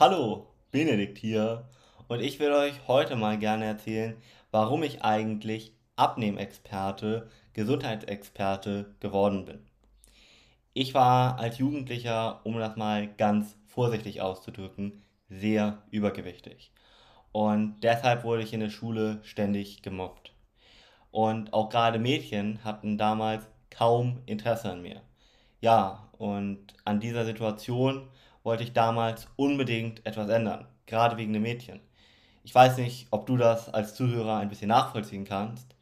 Hallo, Benedikt hier und ich will euch heute mal gerne erzählen, warum ich eigentlich Abnehmexperte, Gesundheitsexperte geworden bin. Ich war als Jugendlicher, um das mal ganz vorsichtig auszudrücken, sehr übergewichtig. Und deshalb wurde ich in der Schule ständig gemobbt. Und auch gerade Mädchen hatten damals kaum Interesse an mir. Ja, und an dieser Situation wollte ich damals unbedingt etwas ändern, gerade wegen den Mädchen. Ich weiß nicht, ob du das als Zuhörer ein bisschen nachvollziehen kannst.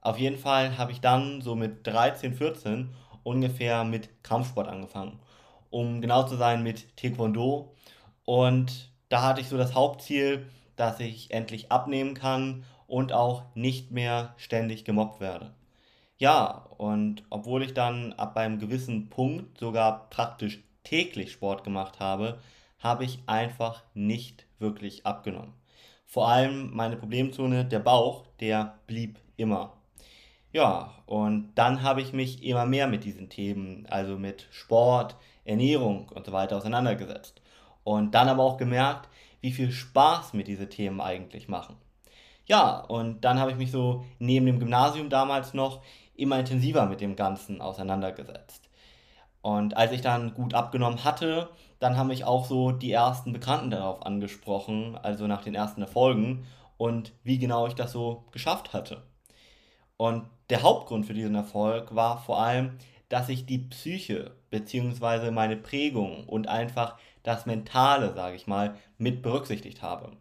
Auf jeden Fall habe ich dann so mit 13, 14 ungefähr mit Kampfsport angefangen. Um genau zu sein mit Taekwondo. Und da hatte ich so das Hauptziel, dass ich endlich abnehmen kann und auch nicht mehr ständig gemobbt werde. Ja, und obwohl ich dann ab einem gewissen Punkt sogar praktisch täglich Sport gemacht habe, habe ich einfach nicht wirklich abgenommen. Vor allem meine Problemzone, der Bauch, der blieb immer. Ja, und dann habe ich mich immer mehr mit diesen Themen, also mit Sport, Ernährung und so weiter auseinandergesetzt. Und dann aber auch gemerkt, wie viel Spaß mir diese Themen eigentlich machen. Ja, und dann habe ich mich so neben dem Gymnasium damals noch immer intensiver mit dem Ganzen auseinandergesetzt. Und als ich dann gut abgenommen hatte, dann haben mich auch so die ersten Bekannten darauf angesprochen, also nach den ersten Erfolgen und wie genau ich das so geschafft hatte. Und der Hauptgrund für diesen Erfolg war vor allem, dass ich die Psyche bzw. meine Prägung und einfach das Mentale, sage ich mal, mit berücksichtigt habe.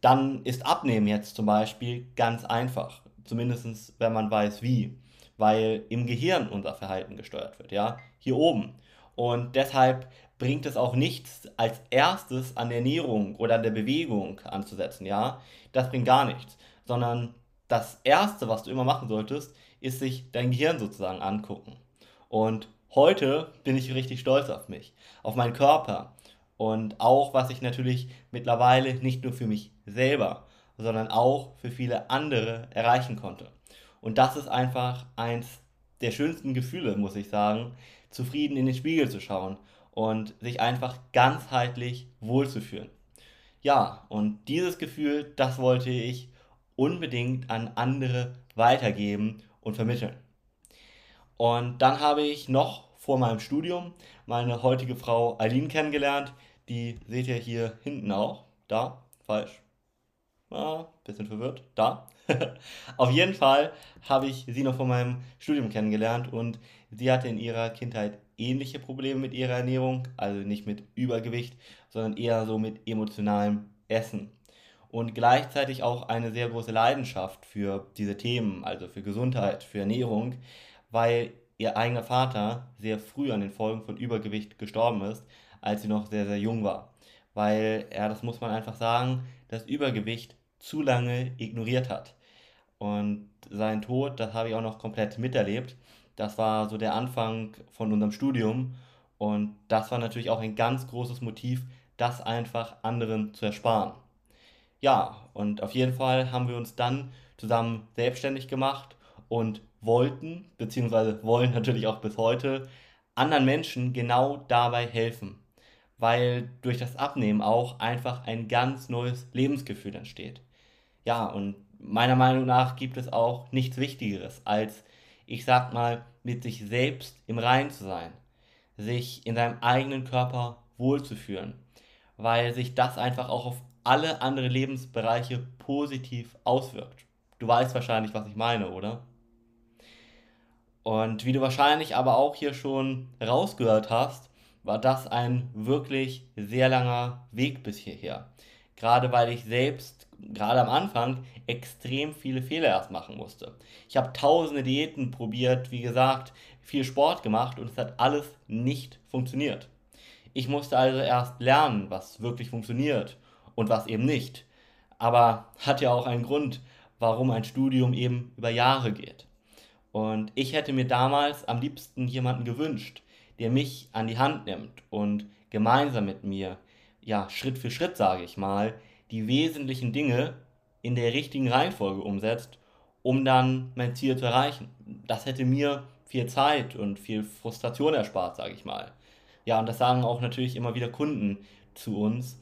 Dann ist Abnehmen jetzt zum Beispiel ganz einfach, zumindest wenn man weiß wie, weil im Gehirn unser Verhalten gesteuert wird, ja, hier oben. Und deshalb bringt es auch nichts, als erstes an der Ernährung oder an der Bewegung anzusetzen, ja. Das bringt gar nichts, sondern das erste, was du immer machen solltest, ist sich dein Gehirn sozusagen angucken. Und heute bin ich richtig stolz auf mich, auf meinen Körper und auch, was ich natürlich mittlerweile nicht nur für mich selber, sondern auch für viele andere erreichen konnte. Und das ist einfach eins der schönsten Gefühle, muss ich sagen, zufrieden in den Spiegel zu schauen und sich einfach ganzheitlich wohlzufühlen. Ja, und dieses Gefühl, das wollte ich unbedingt an andere weitergeben und vermitteln. Und dann habe ich noch vor meinem Studium meine heutige Frau Eileen kennengelernt. Die seht ihr hier hinten auch. Da, falsch. Ah, bisschen verwirrt. Da. Auf jeden Fall habe ich sie noch von meinem Studium kennengelernt und sie hatte in ihrer Kindheit ähnliche Probleme mit ihrer Ernährung, also nicht mit Übergewicht, sondern eher so mit emotionalem Essen. Und gleichzeitig auch eine sehr große Leidenschaft für diese Themen, also für Gesundheit, für Ernährung, weil ihr eigener Vater sehr früh an den Folgen von Übergewicht gestorben ist, als sie noch sehr, sehr jung war. Weil er, das muss man einfach sagen, das Übergewicht zu lange ignoriert hat. Und sein Tod, das habe ich auch noch komplett miterlebt. Das war so der Anfang von unserem Studium. Und das war natürlich auch ein ganz großes Motiv, das einfach anderen zu ersparen. Ja, und auf jeden Fall haben wir uns dann zusammen selbstständig gemacht und wollten, beziehungsweise wollen natürlich auch bis heute, anderen Menschen genau dabei helfen. Weil durch das Abnehmen auch einfach ein ganz neues Lebensgefühl entsteht. Ja, und meiner Meinung nach gibt es auch nichts Wichtigeres, als, ich sag mal, mit sich selbst im Reinen zu sein, sich in seinem eigenen Körper wohlzufühlen, weil sich das einfach auch auf alle anderen Lebensbereiche positiv auswirkt. Du weißt wahrscheinlich, was ich meine, oder? Und wie du wahrscheinlich aber auch hier schon rausgehört hast, war das ein wirklich sehr langer Weg bis hierher. Gerade weil ich selbst gerade am Anfang extrem viele Fehler erst machen musste. Ich habe tausende Diäten probiert, wie gesagt, viel Sport gemacht und es hat alles nicht funktioniert. Ich musste also erst lernen, was wirklich funktioniert und was eben nicht. Aber hat ja auch einen Grund, warum ein Studium eben über Jahre geht. Und ich hätte mir damals am liebsten jemanden gewünscht, der mich an die Hand nimmt und gemeinsam mit mir, ja, Schritt für Schritt, sage ich mal, die wesentlichen Dinge in der richtigen Reihenfolge umsetzt, um dann mein Ziel zu erreichen. Das hätte mir viel Zeit und viel Frustration erspart, sage ich mal. Ja, und das sagen auch natürlich immer wieder Kunden zu uns,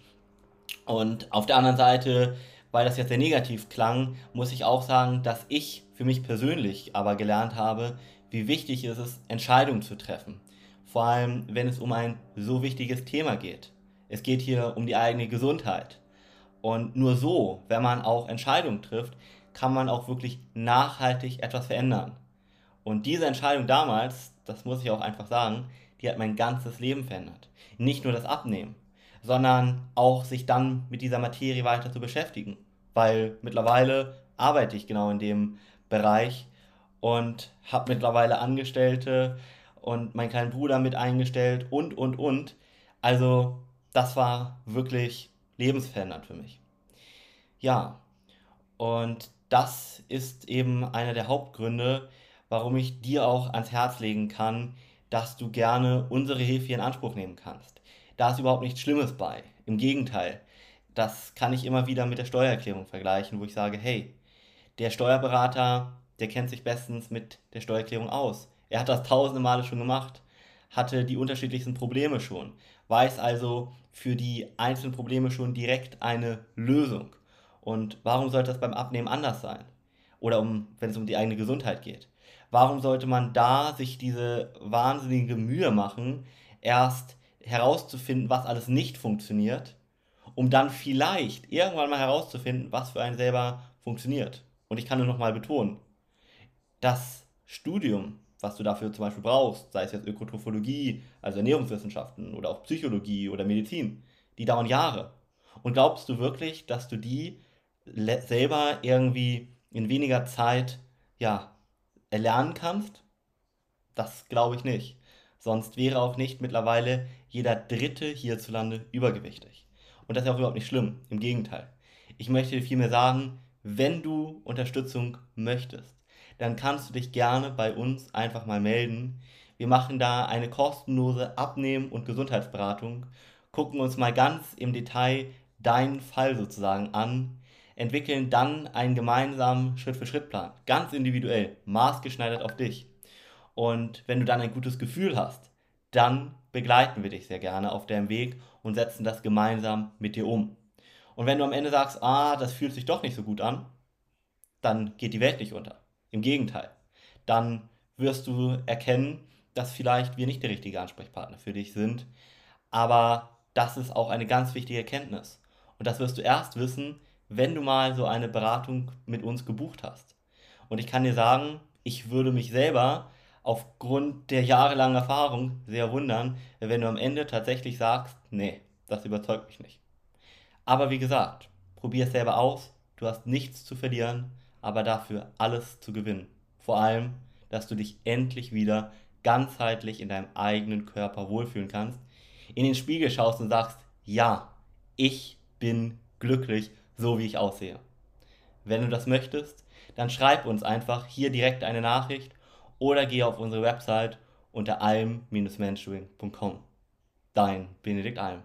Und auf der anderen Seite, weil das jetzt sehr negativ klang, muss ich auch sagen, dass ich für mich persönlich aber gelernt habe, wie wichtig es ist, Entscheidungen zu treffen. Vor allem, wenn es um ein so wichtiges Thema geht. Es geht hier um die eigene Gesundheit. Und nur so, wenn man auch Entscheidungen trifft, kann man auch wirklich nachhaltig etwas verändern. Und diese Entscheidung damals, das muss ich auch einfach sagen, die hat mein ganzes Leben verändert. Nicht nur das Abnehmen, sondern auch sich dann mit dieser Materie weiter zu beschäftigen. Weil mittlerweile arbeite ich genau in dem Bereich und habe mittlerweile Angestellte und meinen kleinen Bruder mit eingestellt und, und, und. Also das war wirklich lebensverändernd für mich. Ja, und das ist eben einer der Hauptgründe, warum ich dir auch ans Herz legen kann, dass du gerne unsere Hilfe in Anspruch nehmen kannst. Da ist überhaupt nichts Schlimmes bei. Im Gegenteil, das kann ich immer wieder mit der Steuererklärung vergleichen, wo ich sage, hey, der Steuerberater, der kennt sich bestens mit der Steuererklärung aus. Er hat das tausende Male schon gemacht, hatte die unterschiedlichsten Probleme schon, weiß also für die einzelnen Probleme schon direkt eine Lösung. Und warum sollte das beim Abnehmen anders sein? Oder um, wenn es um die eigene Gesundheit geht? Warum sollte man da sich diese wahnsinnige Mühe machen, erst herauszufinden, was alles nicht funktioniert, um dann vielleicht irgendwann mal herauszufinden, was für einen selber funktioniert? Und ich kann nur noch mal betonen, das Studium, was du dafür zum Beispiel brauchst, sei es jetzt Ökotrophologie, also Ernährungswissenschaften oder auch Psychologie oder Medizin, die dauern Jahre. Und glaubst du wirklich, dass du die selber irgendwie in weniger Zeit ja, erlernen kannst? Das glaube ich nicht. Sonst wäre auch nicht mittlerweile jeder Dritte hierzulande übergewichtig. Und das ist auch überhaupt nicht schlimm. Im Gegenteil. Ich möchte vielmehr sagen, wenn du Unterstützung möchtest, dann kannst du dich gerne bei uns einfach mal melden. Wir machen da eine kostenlose Abnehmen- und Gesundheitsberatung, gucken uns mal ganz im Detail deinen Fall sozusagen an, entwickeln dann einen gemeinsamen Schritt-für-Schritt-Plan, ganz individuell, maßgeschneidert auf dich. Und wenn du dann ein gutes Gefühl hast, dann begleiten wir dich sehr gerne auf deinem Weg und setzen das gemeinsam mit dir um. Und wenn du am Ende sagst, ah, das fühlt sich doch nicht so gut an, dann geht die Welt nicht unter. Im Gegenteil. Dann wirst du erkennen, dass vielleicht wir nicht der richtige Ansprechpartner für dich sind. Aber das ist auch eine ganz wichtige Erkenntnis. Und das wirst du erst wissen, wenn du mal so eine Beratung mit uns gebucht hast. Und ich kann dir sagen, ich würde mich selber aufgrund der jahrelangen Erfahrung sehr wundern, wenn du am Ende tatsächlich sagst, nee, das überzeugt mich nicht. Aber wie gesagt, probier es selber aus, du hast nichts zu verlieren aber dafür alles zu gewinnen. Vor allem, dass du dich endlich wieder ganzheitlich in deinem eigenen Körper wohlfühlen kannst, in den Spiegel schaust und sagst, ja, ich bin glücklich, so wie ich aussehe. Wenn du das möchtest, dann schreib uns einfach hier direkt eine Nachricht oder geh auf unsere Website unter alm-mentoring.com. Dein Benedikt Alm.